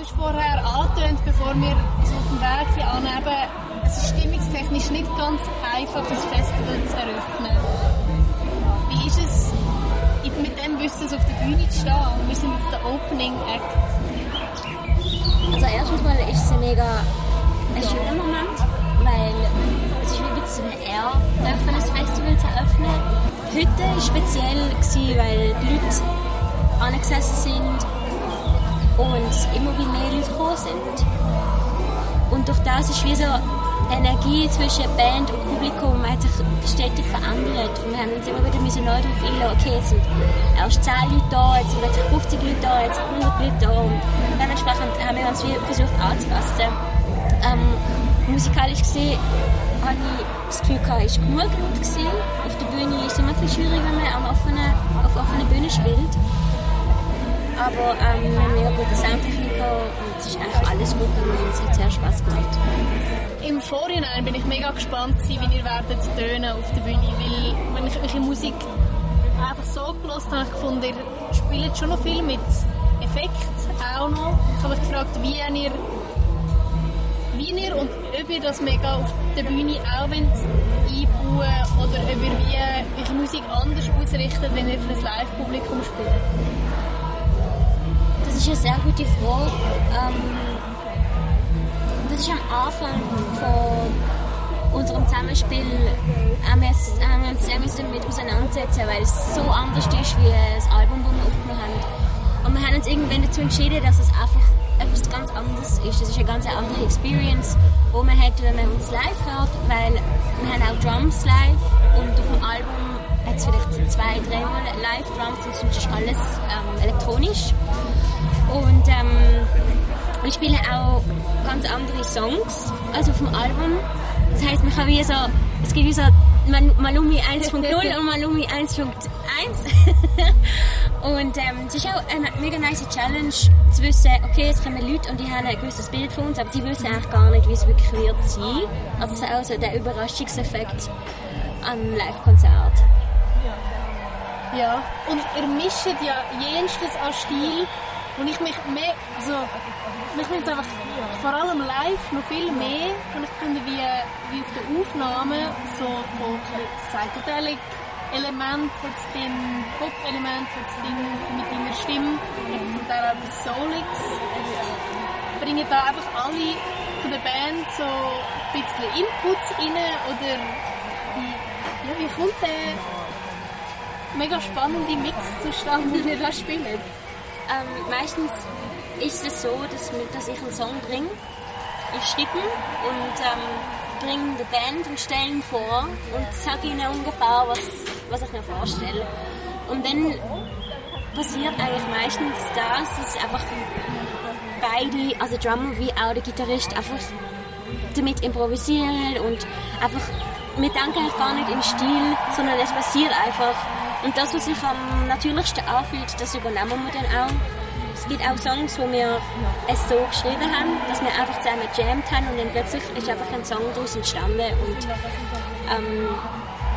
Du hast vorher angetönt, bevor wir so auf dem hier annehmen, es ist stimmungstechnisch nicht ganz einfach, ein Festival zu eröffnen. Wie ist es, mit dem Wissen auf der Bühne zu stehen? Wir sind auf der Opening Act. Also erstens mal ist es ein mega ein schöner Moment, weil es ist wie ein bisschen eine Ehre, ein Festival zu eröffnen. Heute war speziell, weil die Leute angesessen sind und immer wieder mehr Leute gekommen sind. Und durch das ist wie so Energie zwischen Band und Publikum hat sich stetig verändert. Und wir haben uns immer wieder müssen neu darauf einlassen, okay, jetzt sind erst 10 Leute da, jetzt sind plötzlich 50 Leute da, jetzt sind 100 Leute da. Und dementsprechend haben wir uns versucht anzupassen. Ähm, musikalisch gesehen habe ich das Gefühl, es war genug gewesen. Auf der Bühne ist es immer ein schwierig, wenn man am offenen, auf offener Bühne spielt. Aber ähm, wir haben mega gute Soundtechniker und es ist eigentlich alles gut und es hat sehr Spaß gemacht. Im Vorhinein bin ich mega gespannt, wie ihr werdet tönen auf der Bühne, weil wenn ich eure Musik einfach so gelost habe, ich gefunden, ihr spielt schon noch viel mit Effekten auch noch. Ich habe mich gefragt, wie ihr wie ihr und ob ihr das mega auf der Bühne auch einbauen oder ob ihr wie eure Musik anders ausrichtet, wenn ihr für ein Live-Publikum spielt. Das ist eine sehr gute Frage. Ähm, das ist am Anfang von unserem Zusammenspiel haben wir, uns sehr damit auseinandersetzen, weil es so anders ist wie das Album, das wir aufgenommen haben. Und wir haben uns irgendwann dazu entschieden, dass es einfach etwas ganz anderes ist. Es ist eine ganz andere Experience, die man hat, wenn man uns live hört, weil wir haben auch Drums live und auf dem Album hat es vielleicht zwei, dreimal Live-Drums und sonst ist alles ähm, elektronisch. Und ähm, wir spielen auch ganz andere Songs als auf dem Album. Das heisst, man kann wie so, es gibt wie so Malumi 1.0 und Malumi 1.1. Und ähm, es ist auch eine mega nice Challenge zu wissen, okay, es kommen Leute und die haben ein gewisses Bild von uns, aber die wissen eigentlich gar nicht, wie es wirklich wird sein. Also es ist auch so der Überraschungseffekt am Live-Konzert. Ja, und ihr mischt ja jenstes an Stil und ich mich mehr, also mich nimmt einfach vor allem live noch viel mehr und ich finde wie, wie auf der Aufnahme so von Psychedelic Element hat es drin, Pop-Element hat es drin, mit deiner Stimme, von der auch Solix. Bringen da einfach alle von der Band so ein bisschen Inputs rein oder wie, ja, wie kommt der mega spannende Mix zustande, den ihr da spielt? Ähm, meistens ist es so, dass, dass ich einen Song bringe, ich schreibe und ähm, bringe der Band und stelle ihn vor und sage ihnen ungefähr, was, was ich mir vorstelle. Und dann passiert eigentlich meistens das, dass einfach beide, also Drummer wie auch der Gitarrist, einfach damit improvisieren und einfach, wir denken gar nicht im Stil, sondern es passiert einfach. Und das, was sich am natürlichsten anfühlt, das übernehmen wir dann auch. Es gibt auch Songs, wo wir es so geschrieben haben, dass wir einfach zusammen gejammt haben und dann plötzlich ist einfach ein Song daraus entstanden. Und ähm,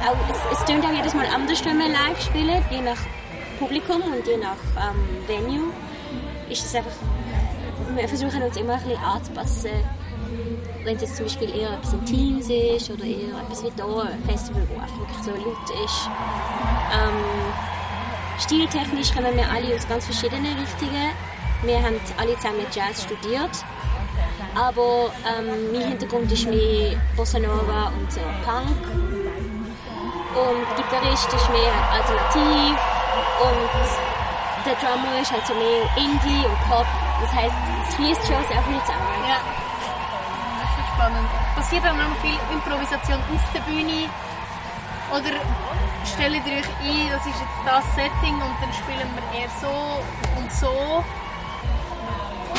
auch, es, es klingt auch jedes Mal anders, wenn wir live spielen, je nach Publikum und je nach ähm, Venue. Ist es einfach, wir versuchen uns immer ein bisschen anzupassen. Wenn es jetzt zum Beispiel eher etwas Intimes ist oder eher etwas wie hier, ein Festival, wo einfach wirklich so laut ist. Ähm, Stiltechnisch kommen wir alle aus ganz verschiedenen Richtungen. Wir haben alle zusammen Jazz studiert. Aber ähm, mein Hintergrund ist mehr Bossa Nova und so Punk. Und der Gitarrist ist mehr alternativ. Und der Drummer ist halt so mehr Indie und Pop. Das heisst, es fließt schon sehr viel zusammen. Ja. Spannend. Passiert dann noch viel Improvisation auf der Bühne? Oder stellt ihr euch ein, das ist jetzt das Setting und dann spielen wir eher so und so?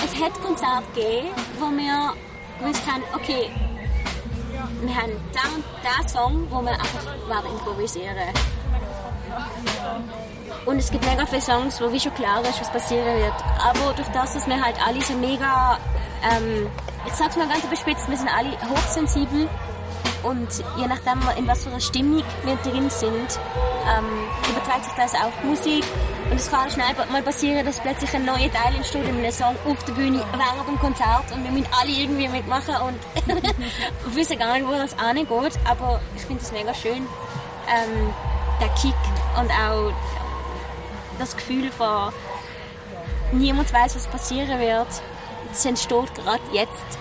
Es hat Konzerte gegeben, wo wir gewusst haben, okay, wir haben den und den Song, wo wir einfach werden improvisieren und es gibt mega viele Songs, wo wie schon klar ist, was passieren wird. Aber durch das, dass wir halt alle so mega, ähm, ich sag's mal ganz überspitzt, wir sind alle hochsensibel Und je nachdem, in was für einer Stimmung wir drin sind, ähm, überträgt sich das auf die Musik. Und es kann schnell mal passieren, dass plötzlich ein neuer Teil entsteht in einem Song auf der Bühne während dem Konzert und wir müssen alle irgendwie mitmachen und wissen gar nicht, wo das angeht. Aber ich finde es mega schön, ähm, der Kick und auch das Gefühl von niemand weiß, was passieren wird. Es entsteht gerade jetzt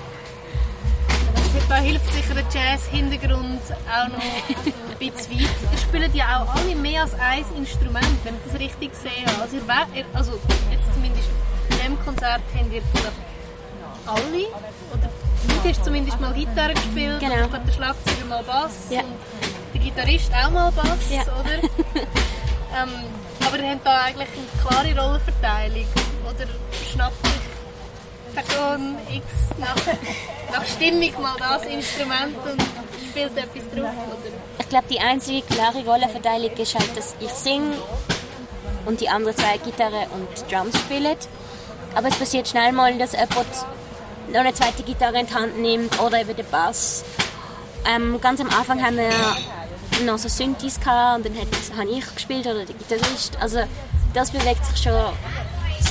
da hilft sicher der Jazz-Hintergrund auch noch ein bisschen weit. Ihr spielt ja auch alle mehr als ein Instrument, wenn ich das richtig sehe. Also, ihr, also jetzt zumindest in diesem Konzert habt ihr alle, oder du hast zumindest mal Gitarre gespielt, genau. und der Schlagzeuger mal Bass ja. und der Gitarrist auch mal Bass, ja. oder? ähm, aber ihr habt da eigentlich eine klare Rollenverteilung, oder schnappt Person X nach, nach Stimmung mal das Instrument und spielt etwas drauf? Oder? Ich glaube, die einzige klare Rollenverteilung ist halt, dass ich singe und die anderen zwei Gitarre und Drums spielen. Aber es passiert schnell mal, dass jemand noch eine zweite Gitarre in die Hand nimmt oder eben den Bass. Ähm, ganz am Anfang haben wir noch so Synthes gehabt und dann habe ich gespielt oder der Gitarrist. Also das bewegt sich schon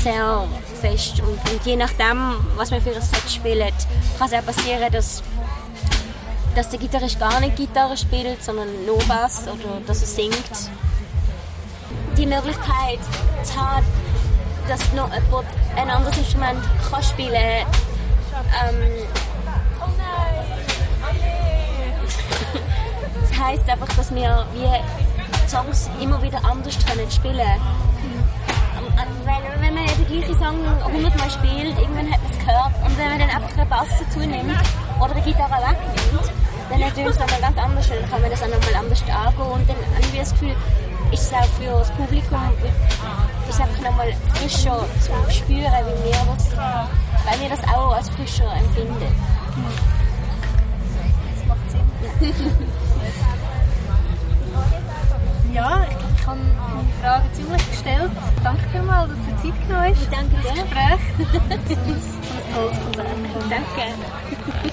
sehr fest. Und, und, je nachdem, was wir für ein Set spielen, kann es auch passieren, dass, dass der Gitarrist gar nicht Gitarre spielt, sondern nur Bass oder dass er singt. Die Möglichkeit zu haben, dass noch jemand ein anderes Instrument kann spielen kann, ähm, das heisst einfach, dass wir wie Songs immer wieder anders spielen können weil wenn man den gleichen Song hundertmal spielt, irgendwann hat man es gehört und wenn man dann einfach einen Bass dazu nimmt oder eine Gitarre wegnimmt, dann tönt es nochmal ganz anders und dann kann man das auch nochmal anders angehen und dann habe ich das Gefühl, ist es auch für das Publikum ist einfach nochmal frischer zu spüren, wie wir das, weil wir das auch als frischer empfinden. Das macht Sinn. Ja, ich habe meine Frage gestellt. Danke vielmals, dass du Zeit genommen hast. Danke dir. Das Gespräch. Das tolles. Danke.